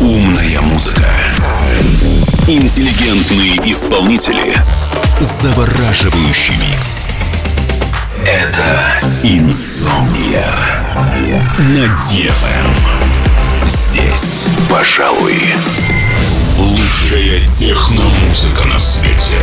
Умная музыка. Интеллигентные исполнители. Завораживающий микс. Это «Инсомния» на DFM. Здесь, пожалуй, лучшая техномузыка на свете.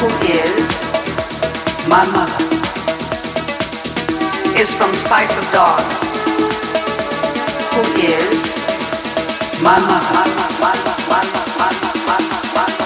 Who is my mother. Is from Spice of Dogs, who is my mother. My mother, my mother, my mother, my mother, my mother.